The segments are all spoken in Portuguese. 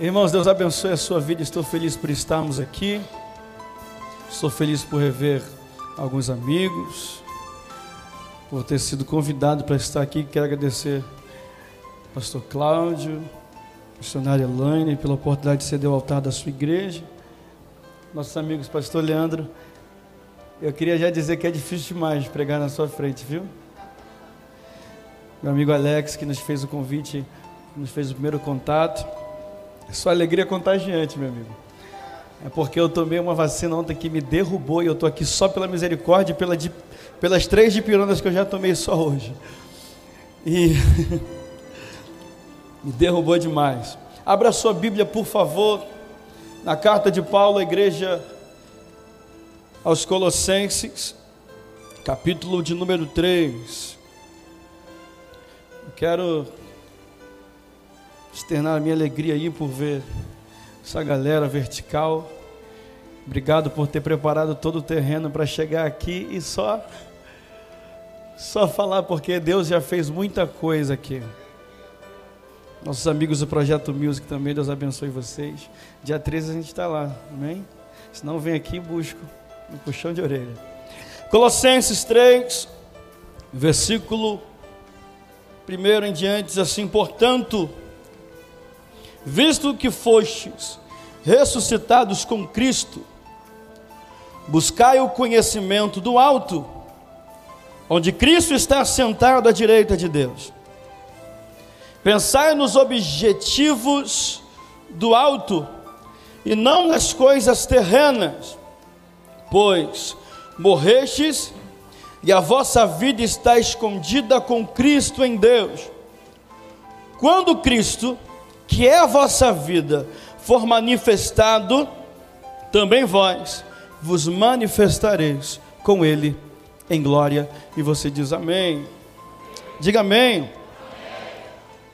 Irmãos, Deus abençoe a sua vida. Estou feliz por estarmos aqui. Estou feliz por rever alguns amigos, por ter sido convidado para estar aqui. Quero agradecer ao pastor Cláudio, missionária Elaine, pela oportunidade de ceder o altar da sua igreja. Nossos amigos, pastor Leandro, eu queria já dizer que é difícil demais pregar na sua frente, viu? Meu amigo Alex, que nos fez o convite, nos fez o primeiro contato. Sua alegria é contagiante, meu amigo. É porque eu tomei uma vacina ontem que me derrubou e eu estou aqui só pela misericórdia e pela, pelas três dipironas que eu já tomei só hoje. E me derrubou demais. Abra sua Bíblia, por favor, na carta de Paulo à igreja aos Colossenses, capítulo de número 3. Eu quero externar a minha alegria aí por ver essa galera vertical. Obrigado por ter preparado todo o terreno para chegar aqui e só só falar porque Deus já fez muita coisa aqui. Nossos amigos do Projeto Music também, Deus abençoe vocês. Dia 13 a gente está lá, amém? Se não, vem aqui e busco um puxão de orelha. Colossenses 3, versículo 1 em diante, diz assim: Portanto, visto que fostes ressuscitados com Cristo, buscai o conhecimento do alto, onde Cristo está sentado à direita de Deus. Pensai nos objetivos do alto e não nas coisas terrenas, pois morrestes e a vossa vida está escondida com Cristo em Deus. Quando Cristo, que é a vossa vida, for manifestado, também vós vos manifestareis com Ele em glória. E você diz amém. Diga amém.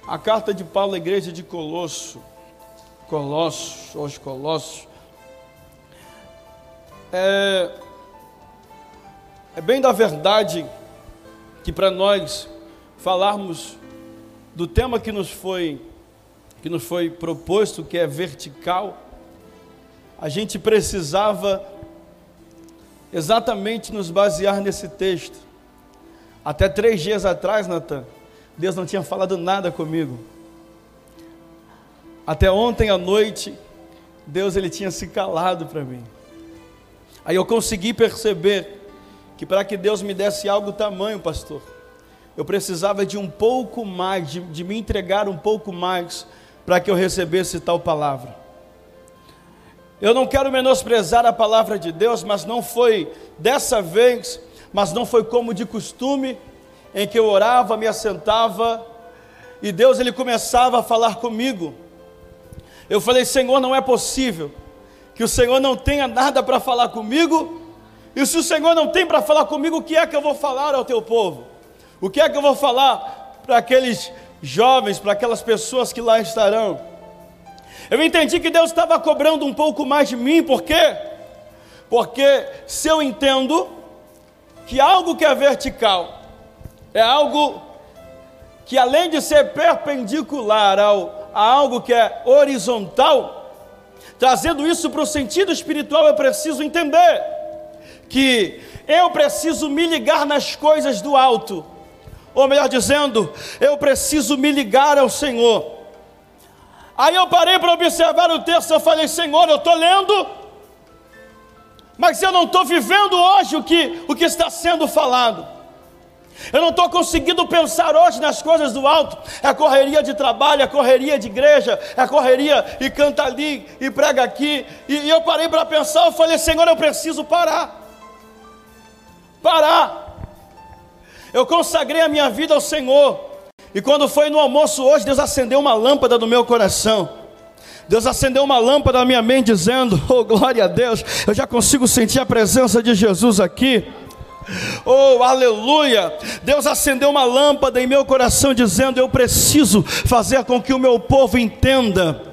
A carta de Paulo à igreja de Colosso, Colossos, aos Colossos, é, é bem da verdade que para nós falarmos do tema que nos foi que nos foi proposto, que é vertical, a gente precisava exatamente nos basear nesse texto. Até três dias atrás, Natan, Deus não tinha falado nada comigo. Até ontem à noite, Deus ele tinha se calado para mim. Aí eu consegui perceber que para que Deus me desse algo tamanho, pastor, eu precisava de um pouco mais, de, de me entregar um pouco mais para que eu recebesse tal palavra. Eu não quero menosprezar a palavra de Deus, mas não foi dessa vez, mas não foi como de costume, em que eu orava, me assentava e Deus ele começava a falar comigo. Eu falei: Senhor, não é possível que o Senhor não tenha nada para falar comigo. E se o Senhor não tem para falar comigo, o que é que eu vou falar ao teu povo? O que é que eu vou falar para aqueles jovens, para aquelas pessoas que lá estarão? Eu entendi que Deus estava cobrando um pouco mais de mim, por quê? Porque se eu entendo que algo que é vertical é algo que além de ser perpendicular ao, a algo que é horizontal, trazendo isso para o sentido espiritual, eu preciso entender que eu preciso me ligar nas coisas do alto, ou melhor dizendo, eu preciso me ligar ao Senhor. Aí eu parei para observar o texto, eu falei, Senhor, eu estou lendo, mas eu não estou vivendo hoje o que, o que está sendo falado. Eu não estou conseguindo pensar hoje nas coisas do alto. É a correria de trabalho, é a correria de igreja, é a correria e canta ali e prega aqui. E, e eu parei para pensar, eu falei, Senhor, eu preciso parar. Parar. Eu consagrei a minha vida ao Senhor. E quando foi no almoço hoje, Deus acendeu uma lâmpada no meu coração. Deus acendeu uma lâmpada na minha mente, dizendo: Oh, glória a Deus, eu já consigo sentir a presença de Jesus aqui. Oh, aleluia! Deus acendeu uma lâmpada em meu coração, dizendo: Eu preciso fazer com que o meu povo entenda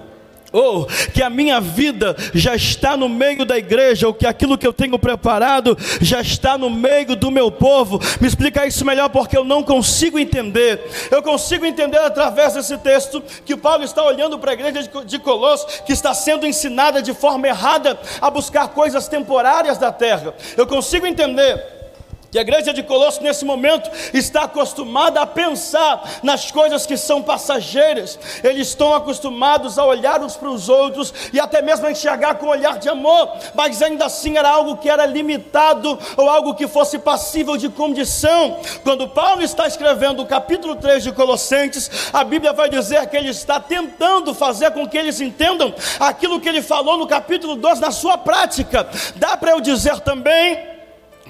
ou que a minha vida já está no meio da igreja, ou que aquilo que eu tenho preparado já está no meio do meu povo. Me explica isso melhor, porque eu não consigo entender. Eu consigo entender através desse texto que Paulo está olhando para a igreja de Colossos, que está sendo ensinada de forma errada a buscar coisas temporárias da terra. Eu consigo entender que a igreja de Colosso nesse momento está acostumada a pensar nas coisas que são passageiras. Eles estão acostumados a olhar uns para os outros e até mesmo a enxergar com um olhar de amor, mas ainda assim era algo que era limitado ou algo que fosse passível de condição. Quando Paulo está escrevendo o capítulo 3 de Colossenses, a Bíblia vai dizer que ele está tentando fazer com que eles entendam aquilo que ele falou no capítulo 2 na sua prática. Dá para eu dizer também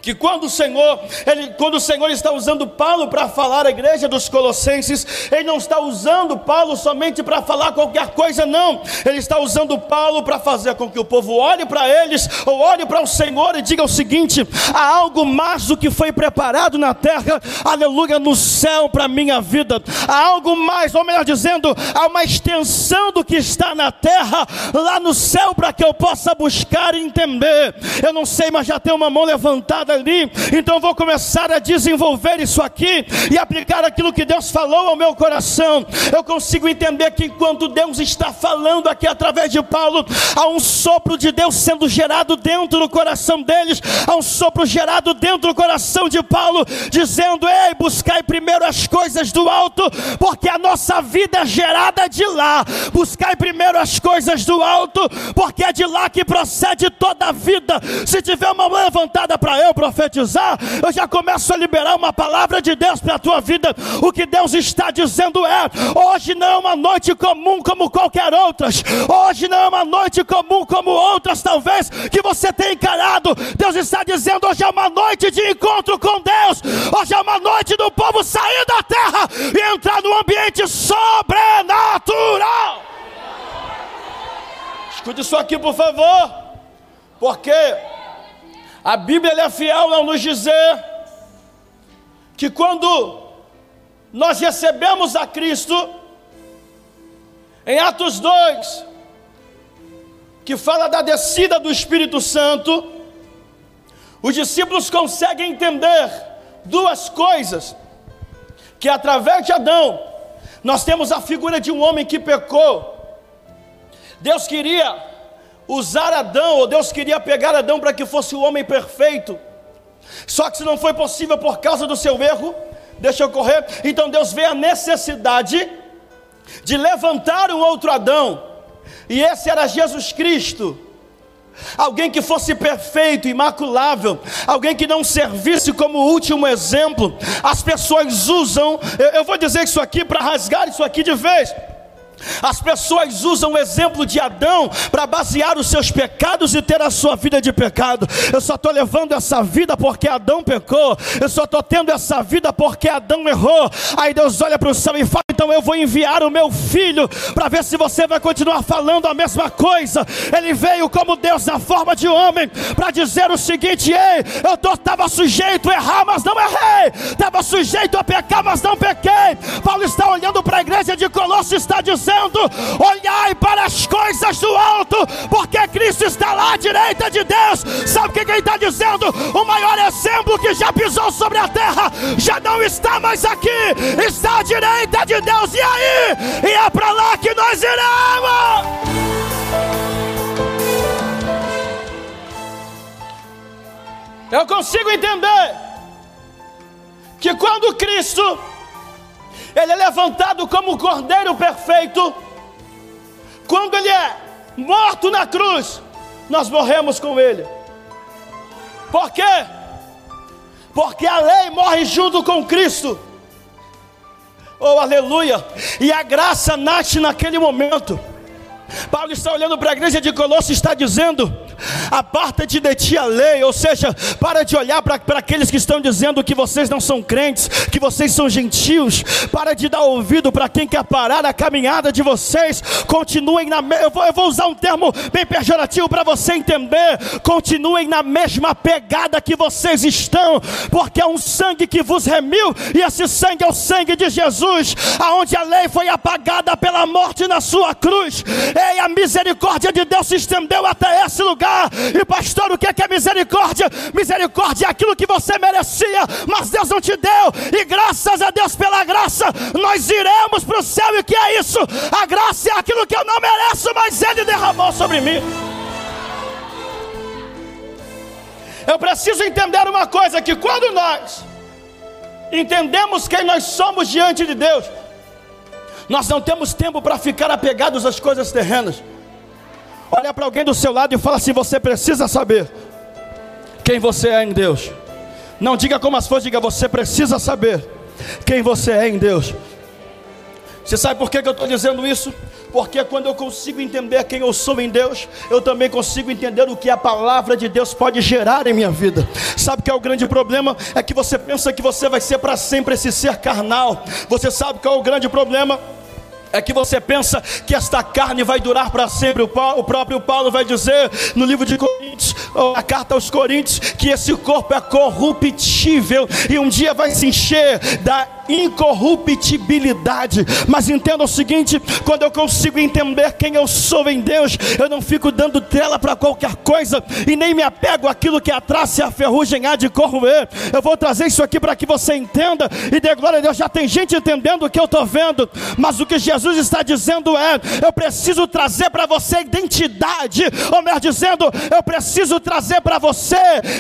que quando o Senhor, ele, quando o Senhor está usando Paulo para falar à igreja dos Colossenses, ele não está usando Paulo somente para falar qualquer coisa, não. Ele está usando Paulo para fazer com que o povo olhe para eles, ou olhe para o Senhor e diga o seguinte: há algo mais do que foi preparado na terra, aleluia, no céu para minha vida. Há algo mais, ou melhor dizendo, há uma extensão do que está na terra, lá no céu, para que eu possa buscar e entender. Eu não sei, mas já tem uma mão levantada ali, então vou começar a desenvolver isso aqui e aplicar aquilo que Deus falou ao meu coração. Eu consigo entender que enquanto Deus está falando aqui através de Paulo, há um sopro de Deus sendo gerado dentro do coração deles, há um sopro gerado dentro do coração de Paulo, dizendo: Ei, buscai primeiro as coisas do alto, porque a nossa vida é gerada de lá. Buscai primeiro as coisas do alto, porque é de lá que procede toda a vida. Se tiver uma mão levantada para eu, profetizar, eu já começo a liberar uma palavra de Deus para a tua vida. O que Deus está dizendo é: hoje não é uma noite comum como qualquer outras, hoje não é uma noite comum como outras, talvez, que você tenha encarado. Deus está dizendo: hoje é uma noite de encontro com Deus, hoje é uma noite do povo sair da terra e entrar no ambiente sobrenatural. Escute isso aqui, por favor, porque a Bíblia é fiel ao nos dizer que quando nós recebemos a Cristo, em Atos 2, que fala da descida do Espírito Santo, os discípulos conseguem entender duas coisas: que através de Adão, nós temos a figura de um homem que pecou. Deus queria usar Adão, ou Deus queria pegar Adão para que fosse o homem perfeito. Só que se não foi possível por causa do seu erro, deixa eu correr. Então Deus vê a necessidade de levantar um outro Adão, e esse era Jesus Cristo. Alguém que fosse perfeito, imaculável, alguém que não servisse como último exemplo. As pessoas usam, eu, eu vou dizer isso aqui para rasgar isso aqui de vez. As pessoas usam o exemplo de Adão para basear os seus pecados e ter a sua vida de pecado. Eu só estou levando essa vida porque Adão pecou. Eu só estou tendo essa vida porque Adão errou. Aí Deus olha para o céu e fala: Então eu vou enviar o meu filho para ver se você vai continuar falando a mesma coisa. Ele veio como Deus na forma de homem para dizer o seguinte: Ei, eu estava sujeito a errar, mas não errei. Estava sujeito a pecar, mas não pequei. Paulo está olhando para a igreja de Colossos e está dizendo dizendo: olhai para as coisas do alto, porque Cristo está lá à direita de Deus. Sabe o que ele está dizendo? O maior exemplo que já pisou sobre a terra já não está mais aqui, está à direita de Deus. E aí? E é para lá que nós iremos. Eu consigo entender que quando Cristo ele é levantado como o cordeiro perfeito. Quando ele é morto na cruz, nós morremos com ele. Por quê? Porque a lei morre junto com Cristo. Oh, aleluia! E a graça nasce naquele momento. Paulo está olhando para a igreja de Colossos e está dizendo: aparta-te de ti a lei, ou seja, para de olhar para aqueles que estão dizendo que vocês não são crentes, que vocês são gentios, para de dar ouvido para quem quer parar a caminhada de vocês, continuem na, eu vou, eu vou usar um termo bem pejorativo para você entender, continuem na mesma pegada que vocês estão, porque é um sangue que vos remiu, e esse sangue é o sangue de Jesus, aonde a lei foi apagada pela morte na sua cruz, e a misericórdia de Deus se estendeu até esse lugar, e pastor, o que é, que é misericórdia? Misericórdia é aquilo que você merecia, mas Deus não te deu, e graças a Deus pela graça, nós iremos para o céu, e o que é isso? A graça é aquilo que eu não mereço, mas Ele derramou sobre mim. Eu preciso entender uma coisa: que quando nós entendemos quem nós somos diante de Deus, nós não temos tempo para ficar apegados às coisas terrenas. Olha para alguém do seu lado e fala assim: você precisa saber quem você é em Deus. Não diga como as forças, diga você precisa saber quem você é em Deus. Você sabe por que, que eu estou dizendo isso? Porque quando eu consigo entender quem eu sou em Deus, eu também consigo entender o que a palavra de Deus pode gerar em minha vida. Sabe que é o grande problema? É que você pensa que você vai ser para sempre esse ser carnal. Você sabe qual é o grande problema? É que você pensa que esta carne vai durar para sempre. O, Paulo, o, próprio Paulo vai dizer no livro de Coríntios, a carta aos Coríntios, que esse corpo é corruptível e um dia vai se encher da incorruptibilidade. Mas entenda o seguinte: quando eu consigo entender quem eu sou em Deus, eu não fico dando tela para qualquer coisa e nem me apego àquilo que a traça e a ferrugem há de corroer. Eu vou trazer isso aqui para que você entenda e dê glória a Deus. Já tem gente entendendo o que eu estou vendo, mas o que Jesus está dizendo é: eu preciso trazer para você identidade, ou melhor dizendo, eu preciso trazer para você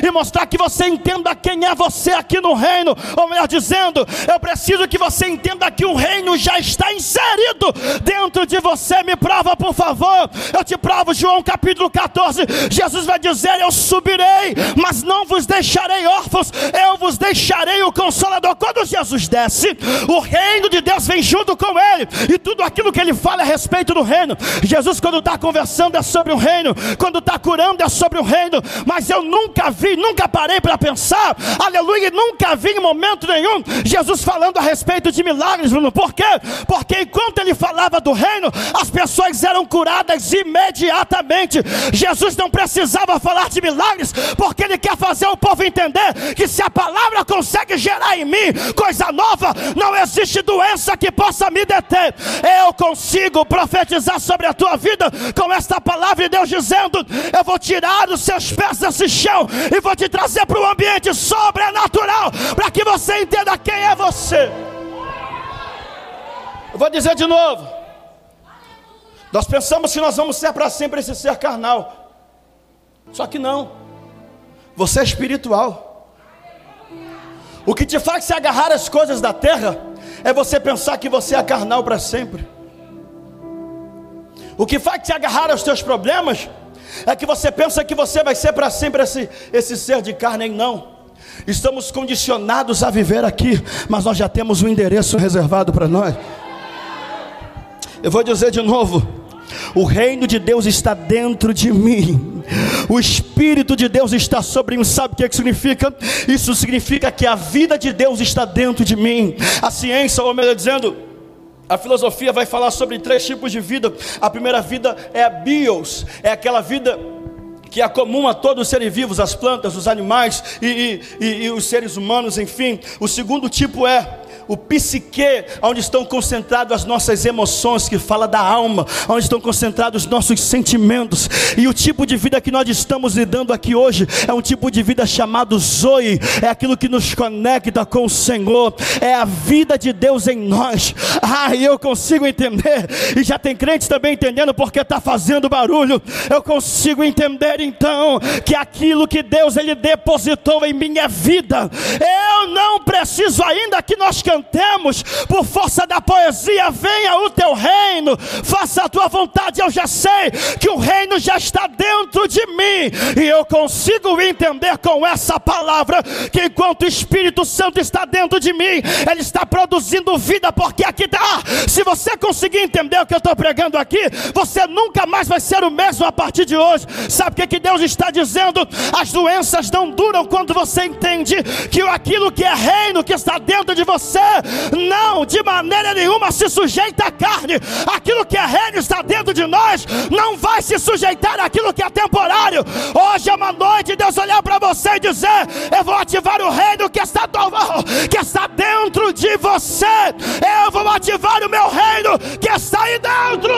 e mostrar que você entenda quem é você aqui no reino, ou melhor dizendo, eu preciso preciso que você entenda que o reino já está inserido dentro de você. Me prova, por favor. Eu te provo, João capítulo 14. Jesus vai dizer: Eu subirei, mas não vos deixarei órfãos, eu vos deixarei o consolador. Quando Jesus desce, o reino de Deus vem junto com ele, e tudo aquilo que ele fala é a respeito do reino. Jesus, quando está conversando, é sobre o reino, quando está curando, é sobre o reino. Mas eu nunca vi, nunca parei para pensar, aleluia, nunca vi em momento nenhum Jesus falando falando a respeito de milagres, Bruno. Por quê? Porque enquanto ele falava do reino, as pessoas eram curadas imediatamente. Jesus não precisava falar de milagres, porque ele quer fazer o povo entender que se a palavra consegue gerar em mim coisa nova, não existe doença que possa me deter. Eu consigo profetizar sobre a tua vida com esta palavra de Deus dizendo: Eu vou tirar os seus pés desse chão e vou te trazer para um ambiente sobrenatural, para que você entenda quem é você você. Eu vou dizer de novo. Nós pensamos que nós vamos ser para sempre esse ser carnal. Só que não. Você é espiritual. O que te faz se agarrar às coisas da terra é você pensar que você é carnal para sempre. O que faz te agarrar aos teus problemas é que você pensa que você vai ser para sempre esse, esse ser de carne, e não. Estamos condicionados a viver aqui, mas nós já temos um endereço reservado para nós. Eu vou dizer de novo: o reino de Deus está dentro de mim. O Espírito de Deus está sobre mim. Sabe o que, é que significa? Isso significa que a vida de Deus está dentro de mim. A ciência, ou melhor dizendo, a filosofia vai falar sobre três tipos de vida. A primeira vida é a bios, é aquela vida que é comum a todos os seres vivos, as plantas, os animais e, e, e, e os seres humanos, enfim. O segundo tipo é o psique, onde estão concentradas as nossas emoções, que fala da alma, onde estão concentrados os nossos sentimentos. E o tipo de vida que nós estamos lidando aqui hoje é um tipo de vida chamado Zoe, é aquilo que nos conecta com o Senhor, é a vida de Deus em nós. Ah, eu consigo entender, e já tem crentes também entendendo porque está fazendo barulho. Eu consigo entender então que aquilo que Deus ele depositou em mim é vida. Eu não preciso ainda que nós cantemos cantemos por força da poesia: venha o teu reino, faça a tua vontade. Eu já sei que o reino já está dentro de mim, e eu consigo entender com essa palavra que enquanto o Espírito Santo está dentro de mim, ele está produzindo vida, porque aqui está. Se você conseguir entender o que eu estou pregando aqui, você nunca mais vai ser o mesmo a partir de hoje. Sabe o que, que Deus está dizendo? As doenças não duram quando você entende que aquilo que é reino que está dentro de você, não, de maneira nenhuma se sujeita à carne. Aquilo que é reino está dentro de nós, não vai se sujeitar àquilo que é temporário. Hoje é uma noite, Deus olhar para você e dizer: Eu vou ativar o reino que está, que está dentro de você. Eu vou ativar o meu reino que está aí dentro.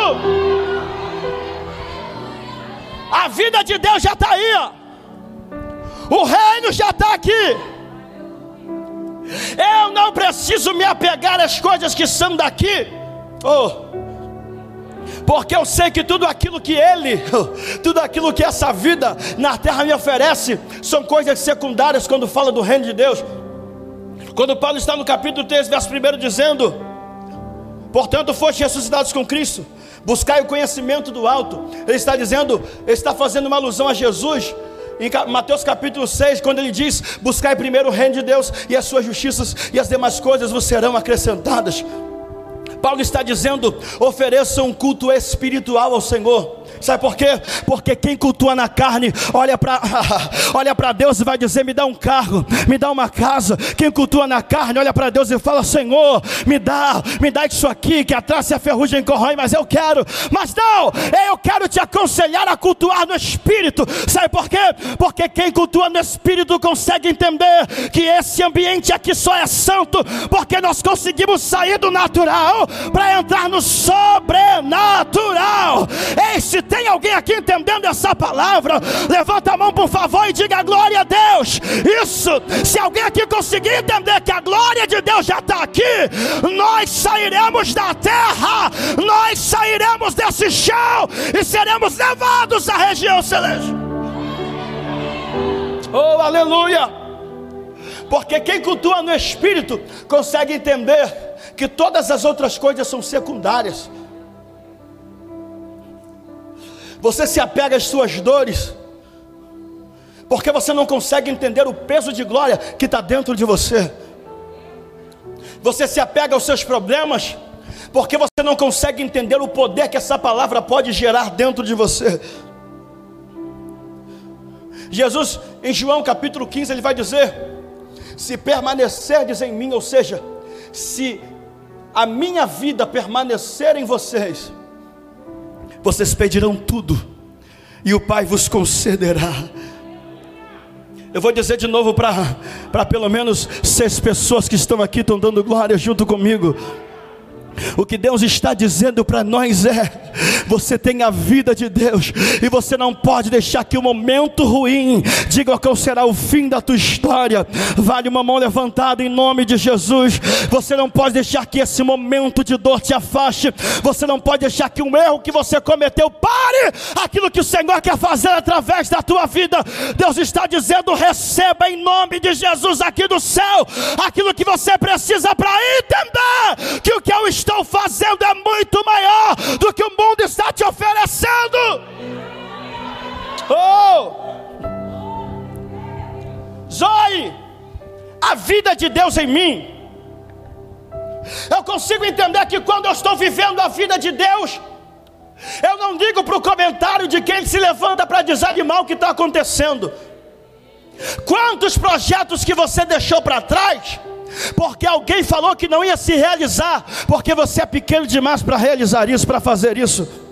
A vida de Deus já está aí, ó. o reino já está aqui. Eu não preciso me apegar às coisas que são daqui, oh, porque eu sei que tudo aquilo que Ele, tudo aquilo que essa vida na terra me oferece, são coisas secundárias quando fala do reino de Deus. Quando Paulo está no capítulo 3, verso 1, dizendo: Portanto, foste ressuscitados com Cristo, buscai o conhecimento do alto. Ele está dizendo, ele está fazendo uma alusão a Jesus. Em Mateus capítulo 6, quando ele diz: Buscai primeiro o reino de Deus e as suas justiças, e as demais coisas vos serão acrescentadas. Paulo está dizendo: ofereça um culto espiritual ao Senhor. Sabe por quê? Porque quem cultua na carne, olha para olha para Deus e vai dizer: me dá um carro, me dá uma casa. Quem cultua na carne, olha para Deus e fala: Senhor, me dá, me dá isso aqui, que atrás se a ferrugem corrói, mas eu quero. Mas não, eu quero te aconselhar a cultuar no espírito. Sabe por quê? Porque quem cultua no espírito consegue entender que esse ambiente aqui só é santo, porque nós conseguimos sair do natural para entrar no sobrenatural. Ei, se tem alguém aqui entendendo essa palavra, levanta a mão por favor e diga glória a Deus. Isso, se alguém aqui conseguir entender que a glória de Deus já está aqui, nós sairemos da terra, nós sairemos desse chão e seremos levados à região celeste. Oh, aleluia! Porque quem cultua no Espírito consegue entender que todas as outras coisas são secundárias. Você se apega às suas dores, porque você não consegue entender o peso de glória que está dentro de você. Você se apega aos seus problemas, porque você não consegue entender o poder que essa palavra pode gerar dentro de você. Jesus, em João capítulo 15, ele vai dizer: Se permanecerdes em mim, ou seja, se a minha vida permanecer em vocês, vocês pedirão tudo, e o Pai vos concederá. Eu vou dizer de novo para pelo menos seis pessoas que estão aqui, estão dando glória junto comigo. O que Deus está dizendo para nós é: você tem a vida de Deus e você não pode deixar que o um momento ruim diga qual será o fim da tua história. Vale uma mão levantada em nome de Jesus. Você não pode deixar que esse momento de dor te afaste. Você não pode deixar que um erro que você cometeu pare aquilo que o Senhor quer fazer através da tua vida. Deus está dizendo: receba em nome de Jesus aqui do céu aquilo que você precisa para entender que o que eu estou estão fazendo é muito maior do que o mundo está te oferecendo. Oh! Zoe, a vida de Deus em mim. Eu consigo entender que quando eu estou vivendo a vida de Deus, eu não digo para o comentário de quem se levanta para desanimar o que está acontecendo. Quantos projetos que você deixou para trás, porque alguém falou que não ia se realizar, porque você é pequeno demais para realizar isso, para fazer isso.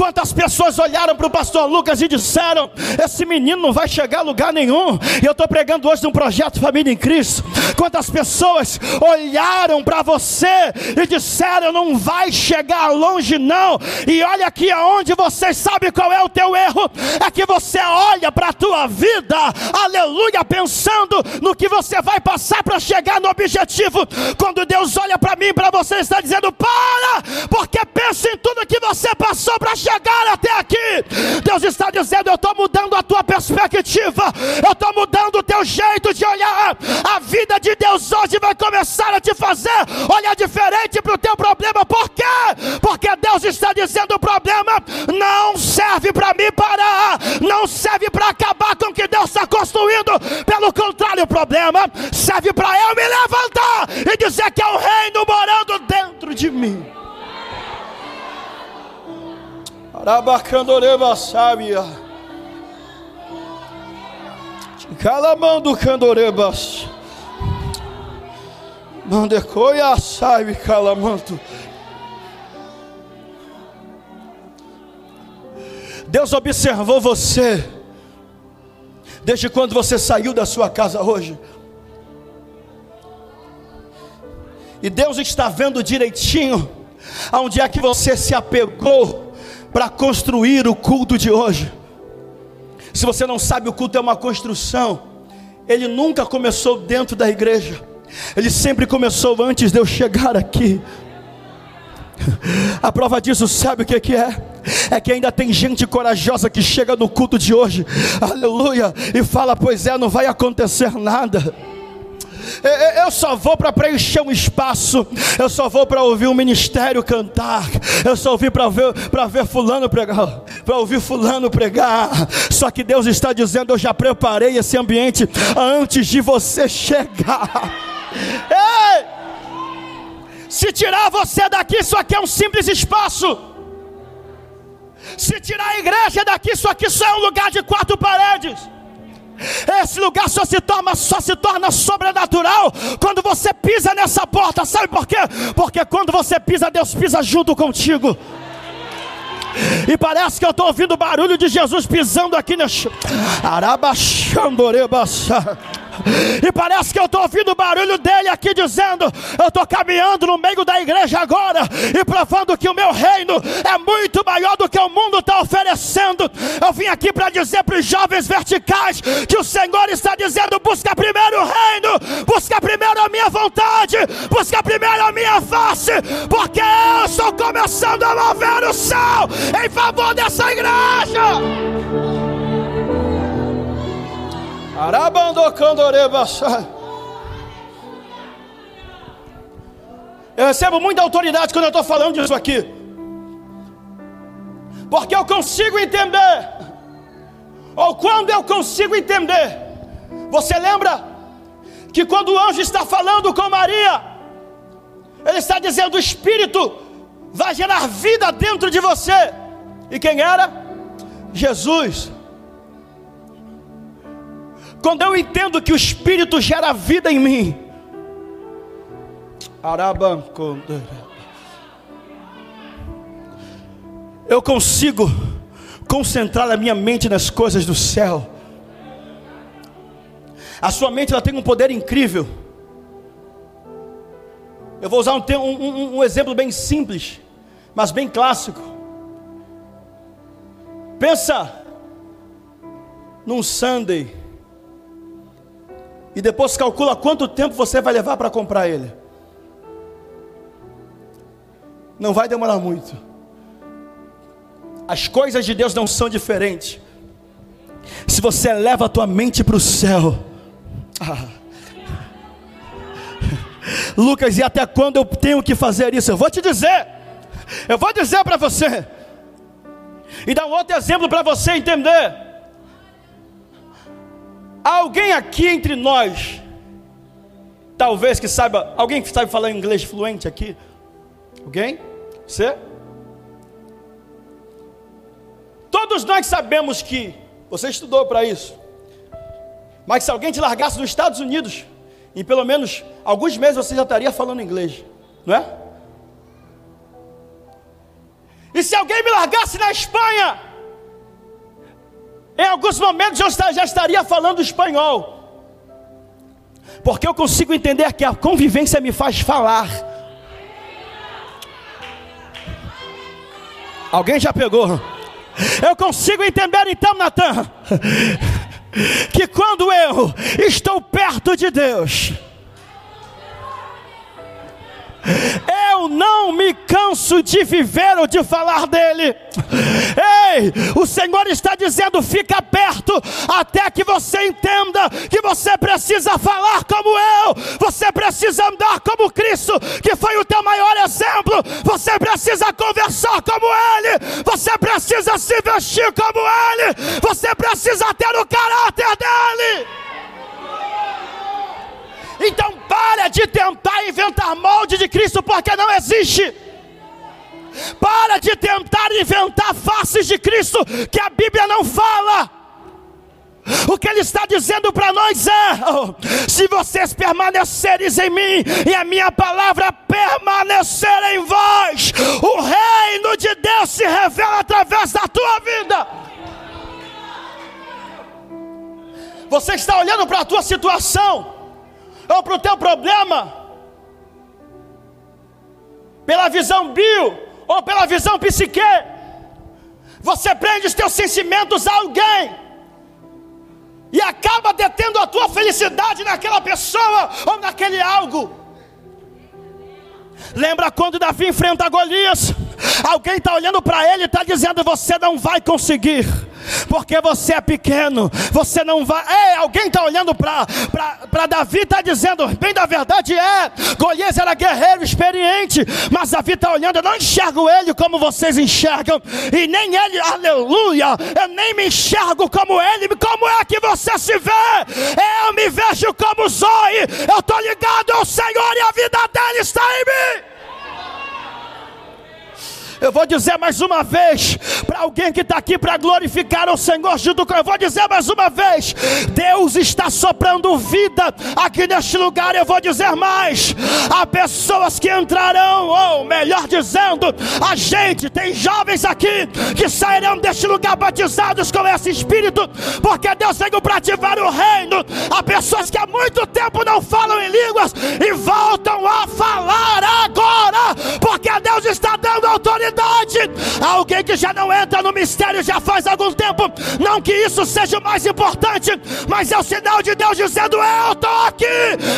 Quantas pessoas olharam para o pastor Lucas e disseram: Esse menino não vai chegar a lugar nenhum. E eu estou pregando hoje um projeto Família em Cristo. Quantas pessoas olharam para você e disseram: Não vai chegar longe, não. E olha aqui aonde você sabe qual é o teu erro: é que você olha para a tua vida, aleluia, pensando no que você vai passar para chegar no objetivo. Quando Deus olha para mim, para você, está dizendo: Para, porque pensa em tudo que você passou para chegar até aqui. Deus está dizendo: Eu estou mudando a tua perspectiva, eu estou mudando o teu jeito de olhar. A vida de Deus hoje vai começar a te fazer olhar diferente para o teu problema. Por quê? Porque Deus está dizendo: o problema não serve para me parar, não serve para acabar com o que Deus está construindo. Pelo contrário, o problema serve para eu me levantar e dizer que é o reino morando dentro de mim. Arabacandoreba sábia. Calamando candorebas. Mandecoia sabe calamanto. Deus observou você desde quando você saiu da sua casa hoje. E Deus está vendo direitinho aonde é que você se apegou para construir o culto de hoje. Se você não sabe, o culto é uma construção. Ele nunca começou dentro da igreja. Ele sempre começou antes de eu chegar aqui. A prova disso, sabe o que, que é? É que ainda tem gente corajosa que chega no culto de hoje, aleluia, e fala: Pois é, não vai acontecer nada. Eu só vou para preencher um espaço, eu só vou para ouvir um ministério cantar, eu só ouvi para ver, para ver fulano pregar, para ouvir fulano pregar. Só que Deus está dizendo: Eu já preparei esse ambiente antes de você chegar. Ei! Se tirar você daqui, isso aqui é um simples espaço. Se tirar a igreja daqui, isso aqui só é um lugar de quatro paredes. Esse lugar só se torna, só se torna sobrenatural quando você pisa nessa porta. Sabe por quê? Porque quando você pisa, Deus pisa junto contigo. E parece que eu estou ouvindo o barulho de Jesus pisando aqui nesse. Arabaxandorebassa. E parece que eu estou ouvindo o barulho dele aqui dizendo: Eu estou caminhando no meio da igreja agora e provando que o meu reino é muito maior do que o mundo está oferecendo. Eu vim aqui para dizer para os jovens verticais que o Senhor está dizendo: Busca primeiro o reino, busca primeiro a minha vontade, busca primeiro a minha face, porque eu estou começando a mover o céu em favor dessa igreja. Eu recebo muita autoridade quando eu estou falando disso aqui. Porque eu consigo entender. Ou quando eu consigo entender. Você lembra que quando o anjo está falando com Maria, ele está dizendo: o Espírito vai gerar vida dentro de você. E quem era? Jesus. Quando eu entendo que o Espírito gera vida em mim, eu consigo concentrar a minha mente nas coisas do céu. A sua mente ela tem um poder incrível. Eu vou usar um, um, um exemplo bem simples, mas bem clássico. Pensa num Sunday e depois calcula quanto tempo você vai levar para comprar ele. Não vai demorar muito. As coisas de Deus não são diferentes. Se você leva a tua mente para o céu. Ah. Lucas, e até quando eu tenho que fazer isso? Eu vou te dizer. Eu vou dizer para você. E dar um outro exemplo para você entender. Alguém aqui entre nós, talvez que saiba, alguém que sabe falar inglês fluente aqui? Alguém? Você? Todos nós sabemos que você estudou para isso. Mas se alguém te largasse nos Estados Unidos, em pelo menos alguns meses você já estaria falando inglês, não é? E se alguém me largasse na Espanha, em alguns momentos eu já estaria falando espanhol. Porque eu consigo entender que a convivência me faz falar. Alguém já pegou? Eu consigo entender então, Natan, que quando eu estou perto de Deus, eu eu não me de viver ou de falar dele. Ei, o Senhor está dizendo: fica perto, até que você entenda que você precisa falar como eu, você precisa andar como Cristo, que foi o teu maior exemplo, você precisa conversar como Ele, você precisa se vestir como Ele, você precisa ter o caráter dele. Então para de tentar inventar molde de Cristo, porque não existe. Para de tentar inventar faces de Cristo que a Bíblia não fala. O que ele está dizendo para nós é: oh, se vocês permaneceres em mim e a minha palavra permanecer em vós, o reino de Deus se revela através da tua vida. Você está olhando para a tua situação, ou para o teu problema, pela visão bio ou pela visão psique. Você prende os teus sentimentos a alguém e acaba detendo a tua felicidade naquela pessoa ou naquele algo. Lembra quando Davi enfrenta Golias? Alguém está olhando para ele e está dizendo: Você não vai conseguir porque você é pequeno, você não vai. Ei, alguém está olhando para Davi, está dizendo, bem da verdade é, Golias era guerreiro experiente, mas Davi está olhando, eu não enxergo ele como vocês enxergam, e nem ele, aleluia, eu nem me enxergo como ele, como é que você se vê? Eu me vejo como Zoe, eu estou ligado ao Senhor e a vida dele está em mim. Eu vou dizer mais uma vez para alguém que está aqui para glorificar o Senhor junto com eu vou dizer mais uma vez: Deus está soprando vida aqui neste lugar. Eu vou dizer mais: há pessoas que entrarão, ou melhor dizendo, a gente tem jovens aqui que sairão deste lugar batizados com esse Espírito, porque Deus veio para ativar o reino. Há pessoas que há muito tempo não falam em línguas e voltam a falar agora, porque Deus está dando autoridade Alguém que já não entra no mistério já faz algum tempo. Não que isso seja o mais importante, mas é o sinal de Deus dizendo: Eu estou aqui,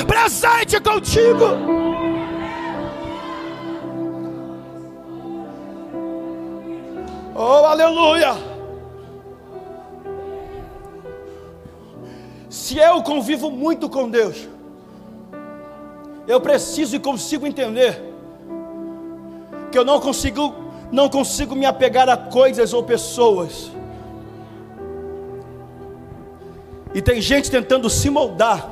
presente contigo. Oh, aleluia! Se eu convivo muito com Deus, eu preciso e consigo entender que eu não consigo não consigo me apegar a coisas ou pessoas. E tem gente tentando se moldar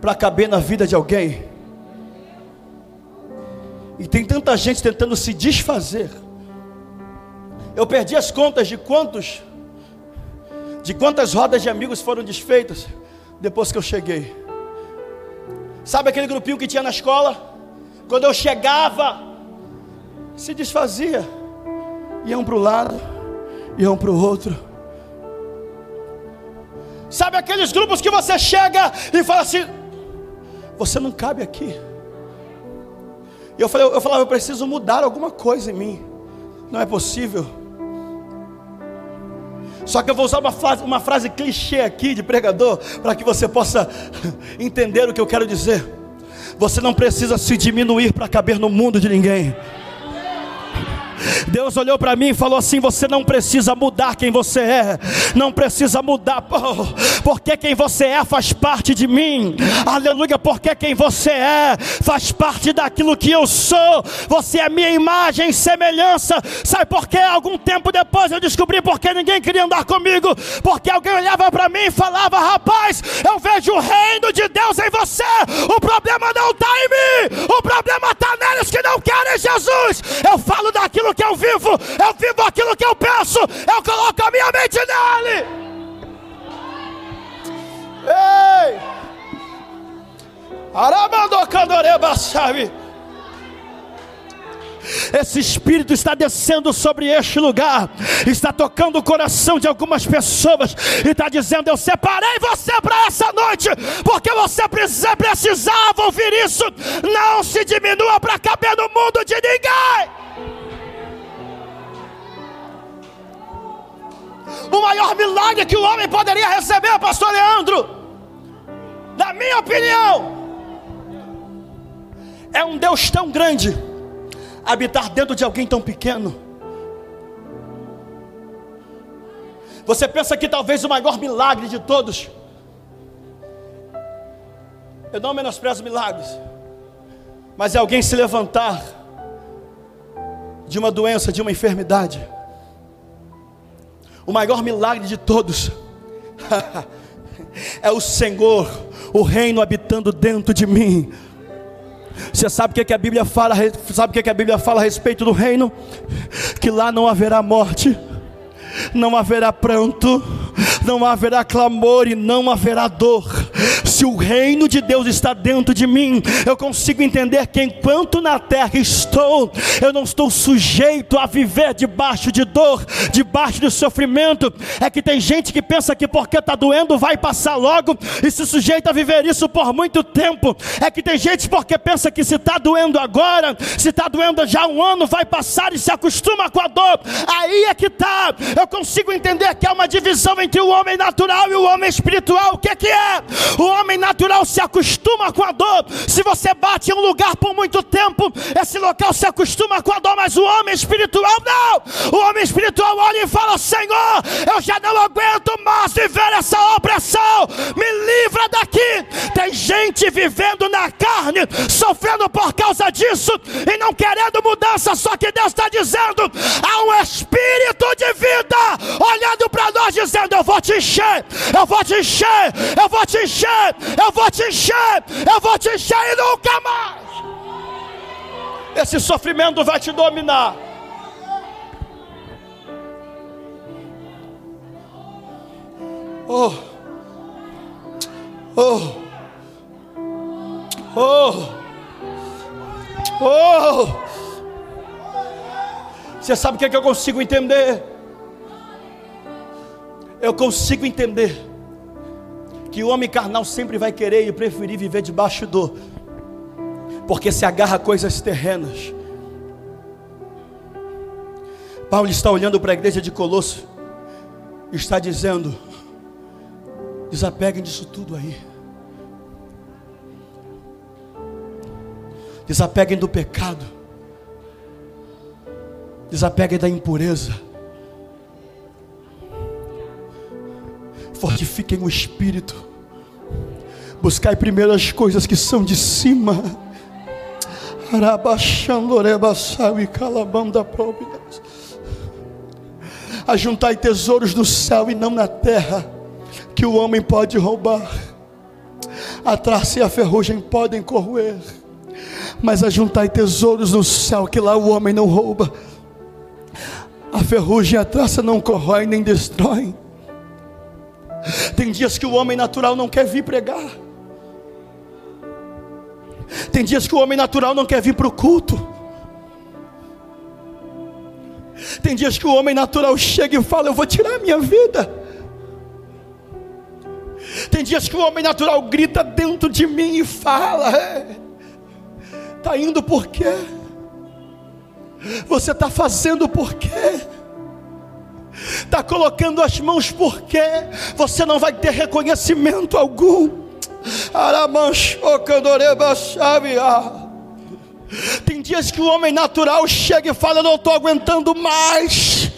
para caber na vida de alguém. E tem tanta gente tentando se desfazer. Eu perdi as contas de quantos de quantas rodas de amigos foram desfeitas depois que eu cheguei. Sabe aquele grupinho que tinha na escola? Quando eu chegava, se desfazia, iam para o lado, iam para o outro. Sabe aqueles grupos que você chega e fala assim: você não cabe aqui. E eu, falei, eu falava, eu preciso mudar alguma coisa em mim. Não é possível. Só que eu vou usar uma frase, uma frase clichê aqui de pregador, para que você possa entender o que eu quero dizer. Você não precisa se diminuir para caber no mundo de ninguém. Deus olhou para mim e falou assim: Você não precisa mudar quem você é, não precisa mudar, porque quem você é faz parte de mim, aleluia, porque quem você é faz parte daquilo que eu sou, você é minha imagem e semelhança. Sabe por quê? Algum tempo depois eu descobri porque ninguém queria andar comigo, porque alguém olhava para mim e falava: Rapaz, eu vejo o reino de Deus em você, o problema não está em mim, o problema está neles que não querem Jesus. Eu falo daquilo aquilo que eu vivo, eu vivo aquilo que eu penso, eu coloco a minha mente nele. Ei! Aramandocandoreba, sabe? Esse Espírito está descendo sobre este lugar, está tocando o coração de algumas pessoas e está dizendo: Eu separei você para essa noite, porque você precisava ouvir isso. Não se diminua para caber no mundo de ninguém. O maior milagre que o homem poderia receber, pastor Leandro, na minha opinião, é um Deus tão grande habitar dentro de alguém tão pequeno. Você pensa que talvez o maior milagre de todos. Eu não menosprezo milagres, mas é alguém se levantar de uma doença, de uma enfermidade. O maior milagre de todos é o Senhor, o reino habitando dentro de mim. Você sabe o que, é que a Bíblia fala? Sabe o que, é que a Bíblia fala a respeito do reino? Que lá não haverá morte, não haverá pranto, não haverá clamor e não haverá dor. Se o reino de Deus está dentro de mim, eu consigo entender que enquanto na terra estou, eu não estou sujeito a viver debaixo de dor, debaixo de sofrimento. É que tem gente que pensa que porque está doendo vai passar logo e se sujeita a viver isso por muito tempo. É que tem gente porque pensa que se está doendo agora, se está doendo já um ano, vai passar e se acostuma com a dor. Aí é que está. Eu consigo entender que há uma divisão entre o homem natural e o homem espiritual. O que é que é? O homem natural se acostuma com a dor. Se você bate em um lugar por muito tempo, esse local se acostuma com a dor, mas o homem espiritual não. O homem espiritual olha e fala: Senhor, eu já não aguento mais viver essa opressão, me livra daqui. Tem gente vivendo na carne, sofrendo por causa disso e não querendo mudança, só que Deus está dizendo: há um espírito de vida olhando para nós, dizendo: Eu vou te encher, eu vou te encher, eu vou te encher, eu vou te encher, eu vou te encher e nunca mais. Esse sofrimento vai te dominar. Oh, oh, oh, oh. Você sabe o que, é que eu consigo entender? Eu consigo entender que o homem carnal sempre vai querer e preferir viver debaixo do, porque se agarra a coisas terrenas. Paulo está olhando para a igreja de Colosso, está dizendo: desapeguem disso tudo aí, desapeguem do pecado, desapeguem da impureza fortifiquem o espírito, buscai primeiro as coisas que são de cima. Ajuntai tesouros no céu e não na terra, que o homem pode roubar. A traça e a ferrugem podem corroer, mas ajuntai tesouros no céu, que lá o homem não rouba. A ferrugem e a traça não corroem nem destroem. Tem dias que o homem natural não quer vir pregar. Tem dias que o homem natural não quer vir para o culto. Tem dias que o homem natural chega e fala: Eu vou tirar a minha vida. Tem dias que o homem natural grita dentro de mim e fala: Está é, indo por quê? Você está fazendo por quê? Está colocando as mãos porque você não vai ter reconhecimento algum. Tem dias que o homem natural chega e fala: não estou aguentando mais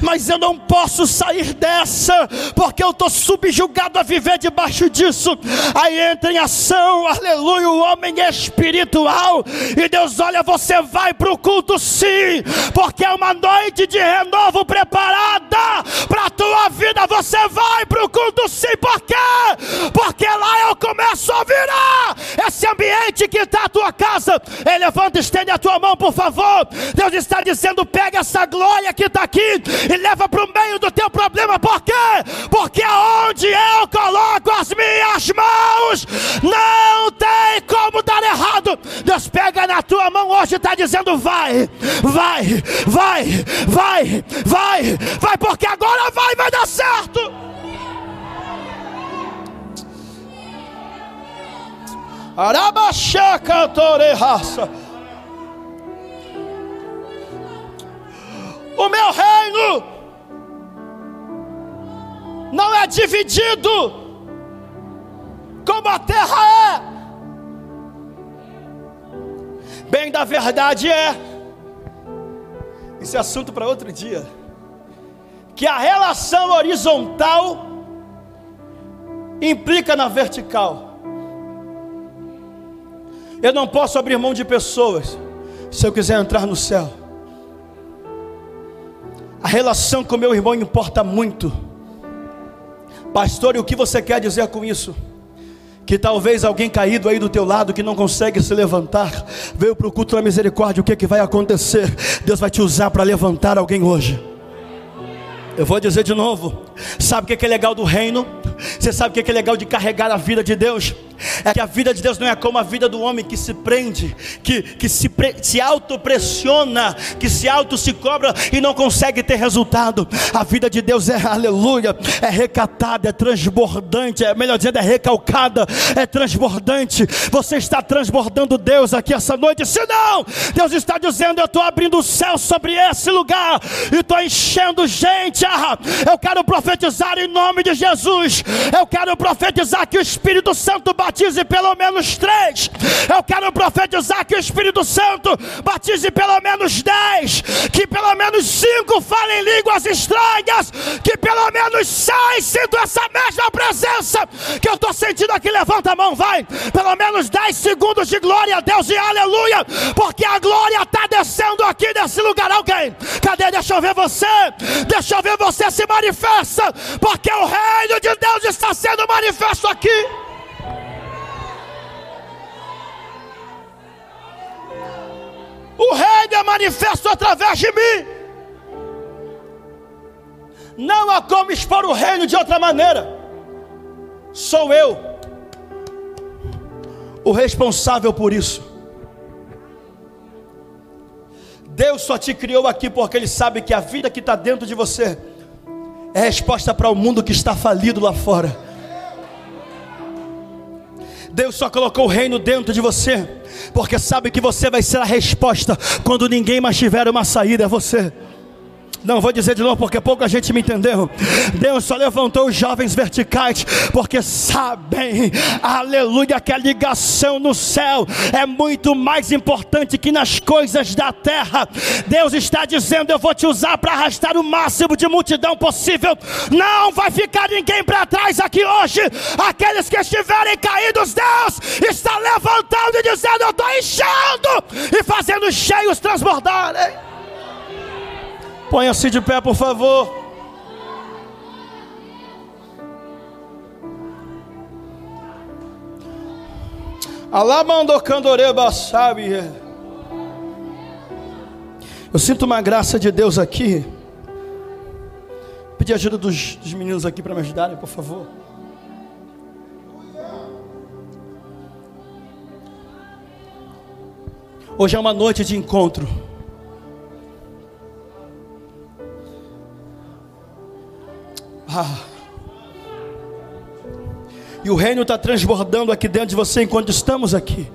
mas eu não posso sair dessa, porque eu estou subjugado a viver debaixo disso. Aí entra em ação, aleluia, o homem espiritual, e Deus olha, você vai para o culto sim, porque é uma noite de renovo preparada para a tua vida. Você vai para o culto sim, por quê? Porque lá eu começo a virar esse ambiente que está a tua casa. Ele levanta, estende a tua mão, por favor. Deus está dizendo: pega essa glória que está aqui e leva para o meio do teu problema. Por quê? Porque aonde eu coloco as minhas mãos, não tem como dar errado. Deus pega na tua mão hoje e está dizendo: vai, vai, vai, vai, vai, vai, porque agora vai, vai dar certo. Arabaxaca torehaça. O meu reino não é dividido como a terra é. Bem da verdade é Isso é assunto para outro dia. Que a relação horizontal implica na vertical. Eu não posso abrir mão de pessoas se eu quiser entrar no céu. A relação com meu irmão importa muito. Pastor, e o que você quer dizer com isso? Que talvez alguém caído aí do teu lado que não consegue se levantar, veio para o culto da misericórdia, o que, que vai acontecer? Deus vai te usar para levantar alguém hoje. Eu vou dizer de novo. Sabe o que é legal do reino? Você sabe o que é legal de carregar a vida de Deus? É que a vida de Deus não é como a vida do homem que se prende, que, que se, pre, se autopressiona, que se auto se cobra e não consegue ter resultado. A vida de Deus é aleluia, é recatada, é transbordante, é melhor dizendo, é recalcada, é transbordante. Você está transbordando Deus aqui essa noite. Se não, Deus está dizendo: Eu estou abrindo o céu sobre esse lugar e estou enchendo gente. Ah, eu quero profetizar em nome de Jesus. Eu quero profetizar que o Espírito Santo batize pelo menos três. Eu quero profetizar que o Espírito Santo batize pelo menos dez. Que pelo menos cinco falem línguas estranhas. Que pelo menos seis sintam essa mesma presença que eu estou sentindo aqui. Levanta a mão, vai. Pelo menos dez segundos de glória a Deus e aleluia. Porque a glória está descendo aqui nesse lugar. Alguém, cadê? Deixa eu ver você. Deixa eu ver você se manifesta. Porque o reino de Deus está sendo manifesto aqui. O reino é manifesto através de mim. Não há como expor o reino de outra maneira. Sou eu o responsável por isso. Deus só te criou aqui porque Ele sabe que a vida que está dentro de você é resposta para o mundo que está falido lá fora. Deus só colocou o reino dentro de você, porque sabe que você vai ser a resposta quando ninguém mais tiver uma saída, é você. Não, vou dizer de novo porque pouca gente me entendeu. Deus só levantou os jovens verticais porque sabem, aleluia, que a ligação no céu é muito mais importante que nas coisas da terra. Deus está dizendo: Eu vou te usar para arrastar o máximo de multidão possível. Não vai ficar ninguém para trás aqui hoje. Aqueles que estiverem caídos, Deus está levantando e dizendo: Eu estou enchendo e fazendo cheios transbordarem. Ponha-se de pé, por favor. Alabando candoreba sabe. Eu sinto uma graça de Deus aqui. Pedir ajuda dos, dos meninos aqui para me ajudarem, por favor. Hoje é uma noite de encontro. Ah. E o reino está transbordando aqui dentro de você enquanto estamos aqui.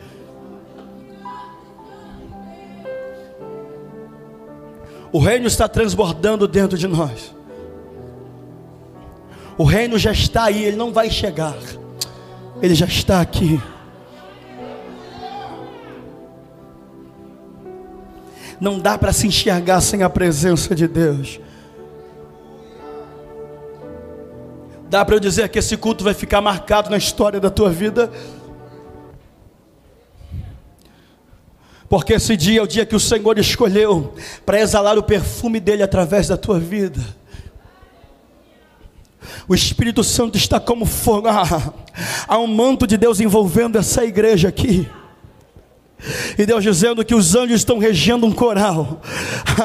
O reino está transbordando dentro de nós. O reino já está aí, ele não vai chegar. Ele já está aqui. Não dá para se enxergar sem a presença de Deus. Dá para eu dizer que esse culto vai ficar marcado na história da tua vida? Porque esse dia é o dia que o Senhor escolheu para exalar o perfume dele através da tua vida. O Espírito Santo está como fogo. Ah, há um manto de Deus envolvendo essa igreja aqui. E Deus dizendo que os anjos estão regendo um coral.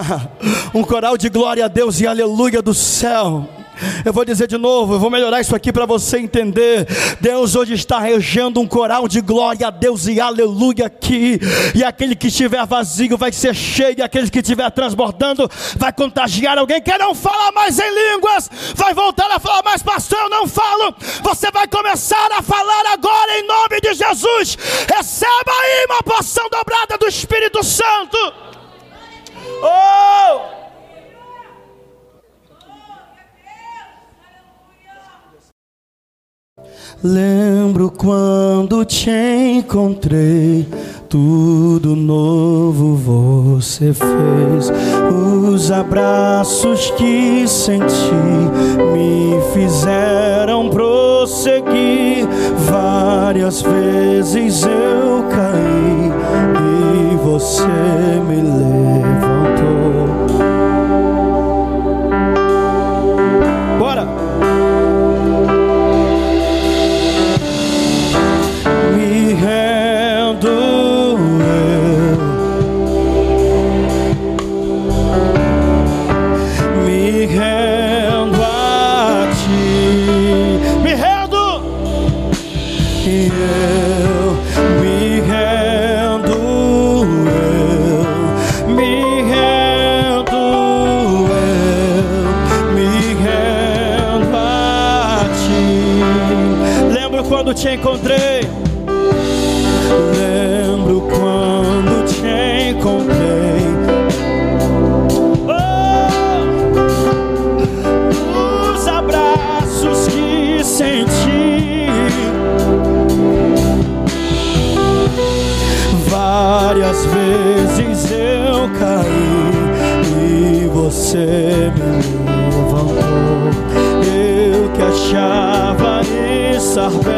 um coral de glória a Deus e aleluia do céu. Eu vou dizer de novo, eu vou melhorar isso aqui para você entender. Deus hoje está regendo um coral de glória a Deus e aleluia aqui. E aquele que estiver vazio vai ser cheio, e aquele que estiver transbordando vai contagiar alguém que não fala mais em línguas, vai voltar a falar mais, pastor, eu não falo. Você vai começar a falar agora em nome de Jesus. Receba aí uma porção dobrada do Espírito Santo. Oh! Lembro quando te encontrei Tudo novo você fez. Os abraços que senti me fizeram prosseguir. Várias vezes eu caí e você me levantou. Você me levantou. Eu que achava estar bem.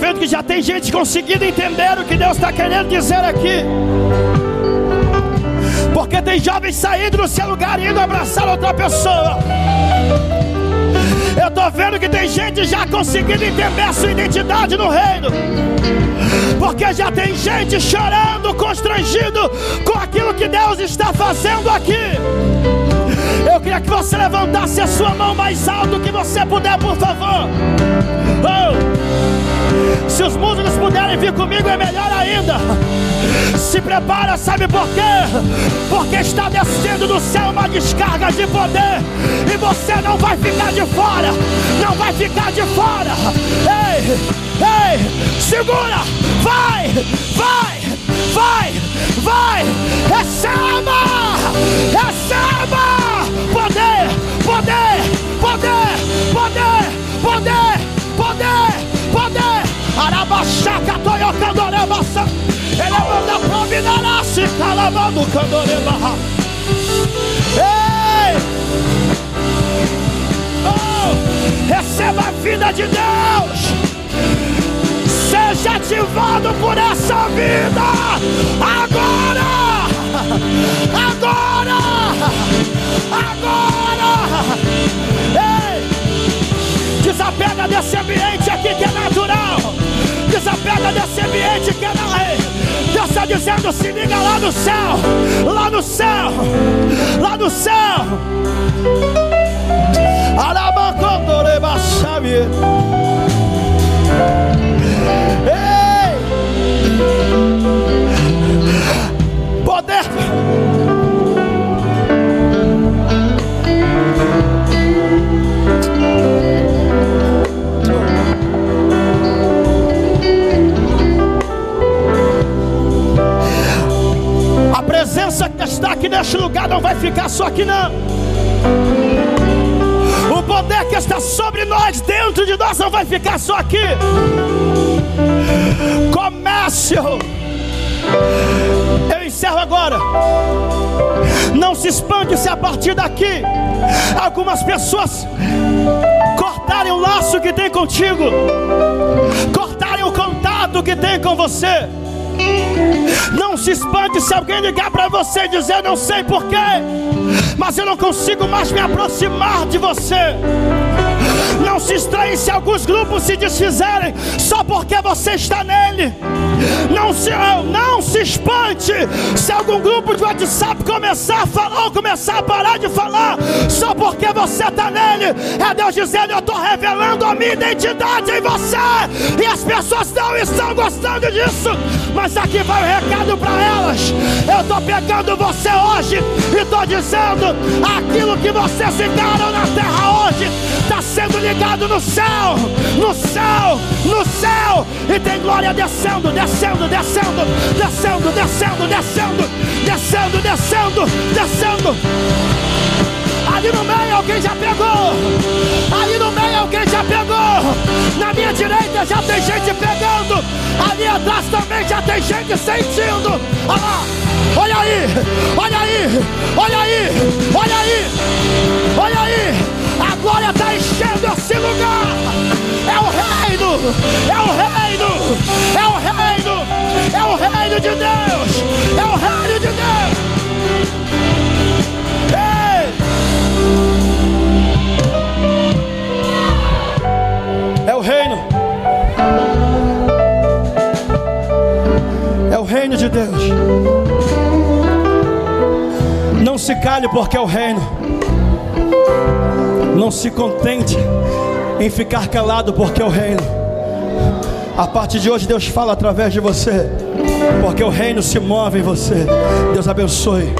vendo que já tem gente conseguindo entender o que Deus está querendo dizer aqui. Porque tem jovens saindo do seu lugar e indo abraçar outra pessoa. Eu estou vendo que tem gente já conseguindo entender a sua identidade no reino. Porque já tem gente chorando, constrangido com aquilo que Deus está fazendo aqui. Eu queria que você levantasse a sua mão mais alto que você puder, por favor. Se os músicos puderem vir comigo, é melhor ainda. Se prepara, sabe por quê? Porque está descendo do céu uma descarga de poder. E você não vai ficar de fora. Não vai ficar de fora. Ei, ei, segura, vai, vai, vai, vai. Receba, receba poder, poder, poder Arabachaca, Toyota, Dorebaça. Ele é manda providar, se calamando, barra. Ei! Oh! Receba a vida de Deus. Seja ativado por essa vida. Agora! Agora! Agora! Desapega desse ambiente aqui que é natural. Desapega desse ambiente que é não Deus está dizendo: se liga lá no céu, lá no céu, lá no céu. Ficar só aqui, não. O poder que está sobre nós, dentro de nós, não vai ficar só aqui. Comércio. Eu encerro agora. Não se espante se a partir daqui algumas pessoas cortarem o laço que tem contigo, cortarem o contato que tem com você. Não se espante se alguém ligar para você e dizer não sei porquê, mas eu não consigo mais me aproximar de você. Não se estranhe se alguns grupos se desfizerem só porque você está nele. Não se, não se espante se algum grupo de WhatsApp começar a falar ou começar a parar de falar só porque você está nele. É Deus dizendo: Eu estou revelando a minha identidade em você. E as pessoas não estão gostando disso. Mas aqui vai o recado para elas. Eu estou pegando você hoje e estou dizendo: aquilo que vocês ficaram na terra hoje está sendo ligado no céu, no céu, no céu. E tem glória descendo, descendo, descendo, descendo, descendo, descendo, descendo, descendo, descendo. Ali no meio alguém já pegou. Ali no meio alguém já pegou. Na minha direita já tem gente pegando. Ali atrás também já tem gente sentindo. Olha lá. Olha aí. Olha aí. Olha aí. Olha aí. Olha aí. A glória está enchendo esse lugar. É o reino, é o reino, é o reino, é o reino de Deus, é o reino de Deus. É o reino. É o reino de Deus. Não se cale porque é o reino. Não se contente em ficar calado, porque é o reino. A partir de hoje, Deus fala através de você, porque o reino se move em você. Deus abençoe.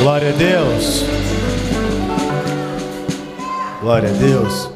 Glória a Deus. Glória a Deus.